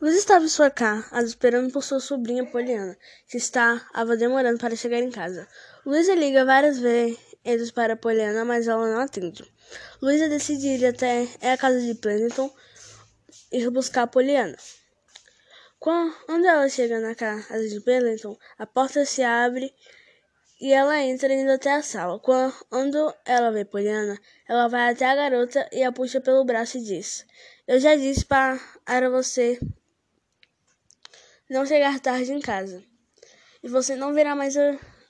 Luiz estava em sua casa, esperando por sua sobrinha Poliana, que estava demorando para chegar em casa. Luísa liga várias vezes para Poliana, mas ela não atende. Luísa decide ir até a casa de Pennington ir buscar Poliana. Quando ela chega na casa de Pennington, a porta se abre e ela entra indo até a sala. Quando ela vê Poliana, ela vai até a garota e a puxa pelo braço e diz: Eu já disse para você não chegar tarde em casa. E você não virá mais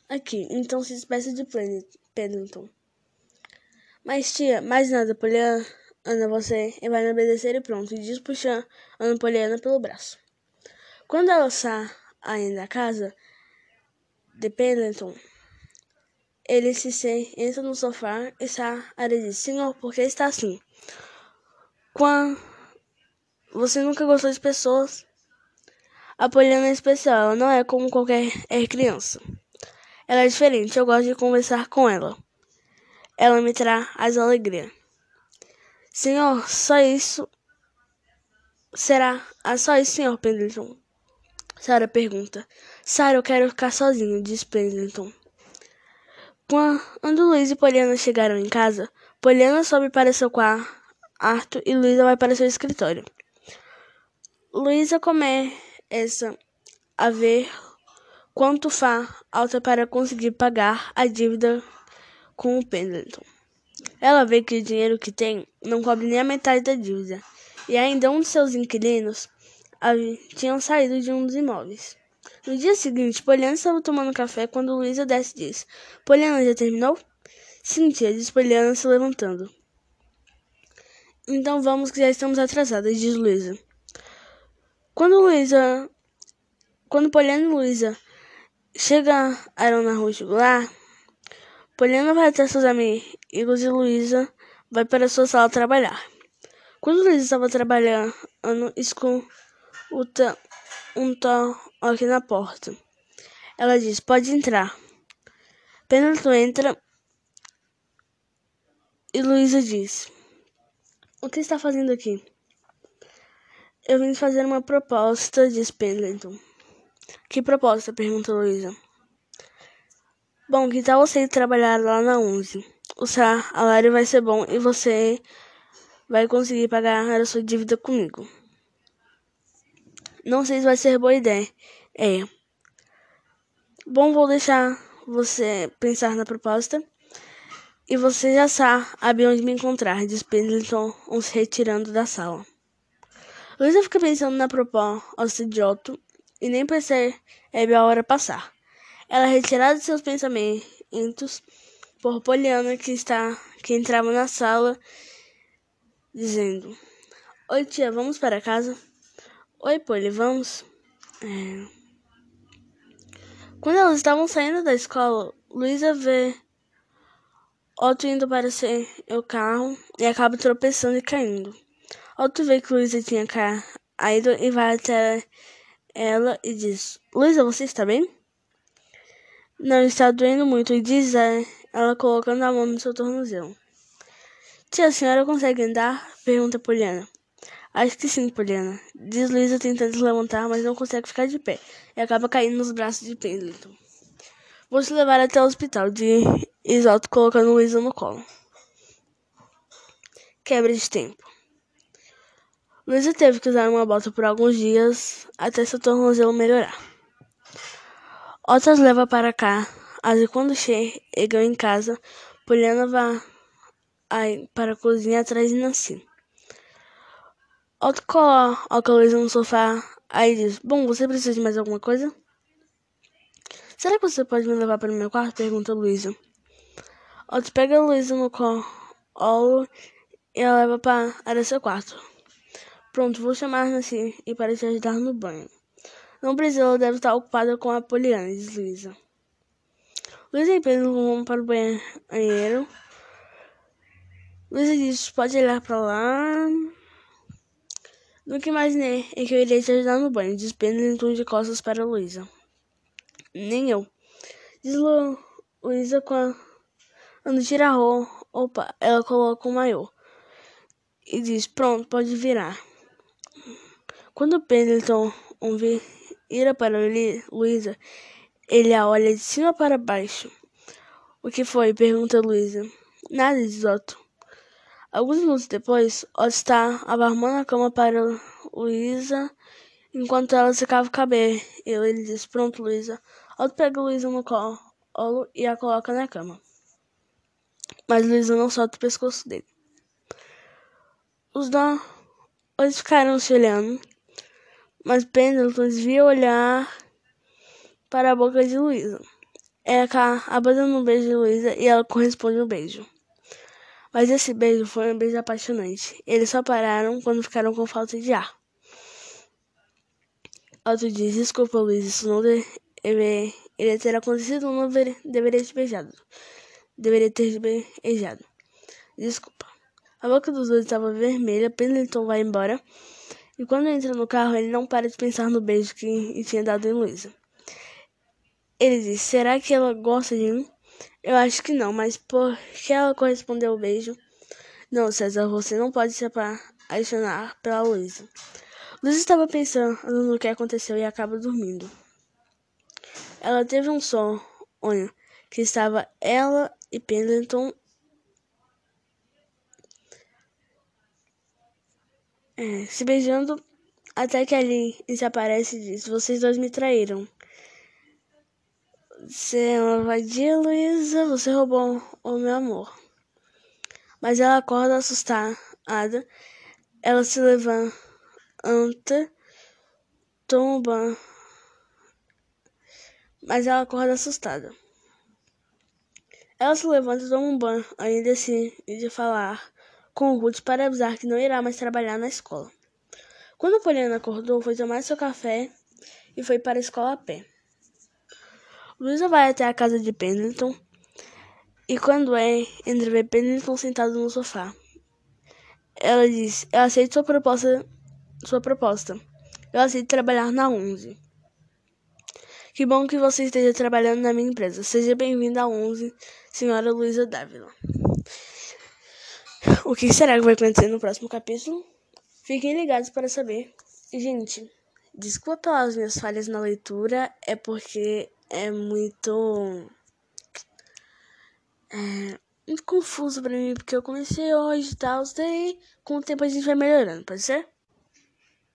aqui. Então se despeça de Pennington. Mas tia, mais nada, Poliana, você vai obedecer e pronto. E diz puxando Poliana pelo braço. Quando ela sai ainda da casa de Pendleton, ele se sente, entra no sofá e Sara diz, Senhor, por que está assim? Quando você nunca gostou de pessoas? A Poliana é especial, ela não é como qualquer criança. Ela é diferente, eu gosto de conversar com ela. Ela me traz alegria. Senhor, só isso. Será? Ah, só isso, senhor Pendleton. Sarah pergunta. Sarah, eu quero ficar sozinho, diz Pendleton. Quando Luiz e Poliana chegaram em casa, Poliana sobe para seu quarto e Luísa vai para seu escritório. Luísa começa a ver quanto falta para conseguir pagar a dívida com o Pendleton. Ela vê que o dinheiro que tem não cobre nem a metade da dívida, e ainda um de seus inquilinos tinham saído de um dos imóveis. No dia seguinte, Poliana estava tomando café quando Luísa desce e diz: Poliana, já terminou? Sim, tia, diz Poliana se levantando. Então vamos que já estamos atrasadas, diz Luísa. Quando Luísa. Quando Poliana e Luísa chegaram na rua jugular, Poliana vai até seus amigos e Luísa vai para sua sala trabalhar. Quando Luísa estava trabalhando, escuta um toque na porta. Ela diz: Pode entrar. Pendleton entra e Luísa diz: O que está fazendo aqui? Eu vim fazer uma proposta, diz Pendleton. Que proposta? pergunta Luísa. Bom, que tal você trabalhar lá na 11? O salário vai ser bom e você vai conseguir pagar a sua dívida comigo. Não sei se vai ser boa ideia. É. Bom, vou deixar você pensar na proposta. E você já sabe onde me encontrar, diz Pendleton, se retirando da sala. Luísa fica pensando na proposta Otto e nem percebe a hora passar. Ela é retirada de seus pensamentos por Poliana, que, está, que entrava na sala, dizendo: Oi, tia, vamos para casa? Oi, Polly, vamos? É... Quando elas estavam saindo da escola, Luísa vê Otto indo para o carro e acaba tropeçando e caindo. Otto vê que Luísa tinha caído e vai até ela e diz: Luísa, você está bem? Não, está doendo muito, diz ela colocando a mão no seu tornozelo. Tia, a senhora consegue andar? Pergunta Poliana. Acho que sim, Poliana. Diz Luísa tentando se levantar, mas não consegue ficar de pé. E acaba caindo nos braços de Pendleton. Vou te levar até o hospital, diz Isalto colocando Luísa no colo. Quebra de tempo. Luísa teve que usar uma bota por alguns dias até seu tornozelo melhorar. Ottas leva para cá, e quando chegam em casa, Poliana vai para a cozinha atrás de Nancy. Otto coloca Luísa no sofá, aí diz: Bom, você precisa de mais alguma coisa? Será que você pode me levar para o meu quarto? Pergunta Luísa. Otto pega a Luísa no colo e a leva para seu quarto. Pronto, vou chamar Nancy e para te ajudar no banho. Não precisa, ela deve estar ocupada com a Poliana, diz Luísa. Luísa e Pedro vão para o banheiro. Luísa diz: Pode olhar para lá. Nunca imaginei que eu iria te ajudar no banho. Diz Pendleton de costas para Luísa. Nem eu. Diz Lu, Luísa quando tira a roupa, ela coloca o maiô. E diz, pronto, pode virar. Quando Pendleton vira para Luísa, ele a olha de cima para baixo. O que foi? pergunta Luísa. Nada, diz Otto. Alguns minutos depois, Otto está arrumando a cama para Luísa enquanto ela secava o cabelo. Ele diz: Pronto, Luísa. Otto pega Luísa no colo e a coloca na cama. Mas Luísa não solta o pescoço dele. Os dois ficaram se olhando, mas Pendleton desvia o olhar para a boca de Luísa. Acaba dando um beijo de Luísa e ela corresponde um beijo. Mas esse beijo foi um beijo apaixonante. Eles só pararam quando ficaram com falta de ar. Otto diz: Desculpa, Luiz, isso não deveria ter acontecido, não deveria ter beijado. Deveria ter beijado. Desculpa. A boca dos dois estava vermelha, Pendleton vai embora. E quando entra no carro, ele não para de pensar no beijo que tinha dado em Luísa. Ele diz: Será que ela gosta de mim? Eu acho que não, mas por que ela correspondeu ao beijo? Não, César, você não pode se apaixonar pela Luísa. Luísa estava pensando no que aconteceu e acaba dormindo. Ela teve um sonho que estava ela e Pendleton é, se beijando até que ali se aparece e diz: Vocês dois me traíram. Você é uma vadia, Luísa. Você roubou o meu amor. Mas ela acorda assustada. Ela se levanta, tomba. Mas ela acorda assustada. Ela se levanta e toma um banho, ainda decide falar com Ruth para avisar que não irá mais trabalhar na escola. Quando Poliana acordou, foi tomar seu café e foi para a escola a pé. Luísa vai até a casa de Pendleton e quando é, entra vê Pendleton sentado no sofá. Ela diz: Eu aceito sua proposta. Sua proposta. Eu aceito trabalhar na 11. Que bom que você esteja trabalhando na minha empresa. Seja bem-vinda à 11, senhora Luísa Dávila. O que será que vai acontecer no próximo capítulo? Fiquem ligados para saber. Gente, desculpa pelas minhas falhas na leitura, é porque é muito. É muito confuso pra mim, porque eu comecei hoje e tal, daí com o tempo a gente vai melhorando, pode ser?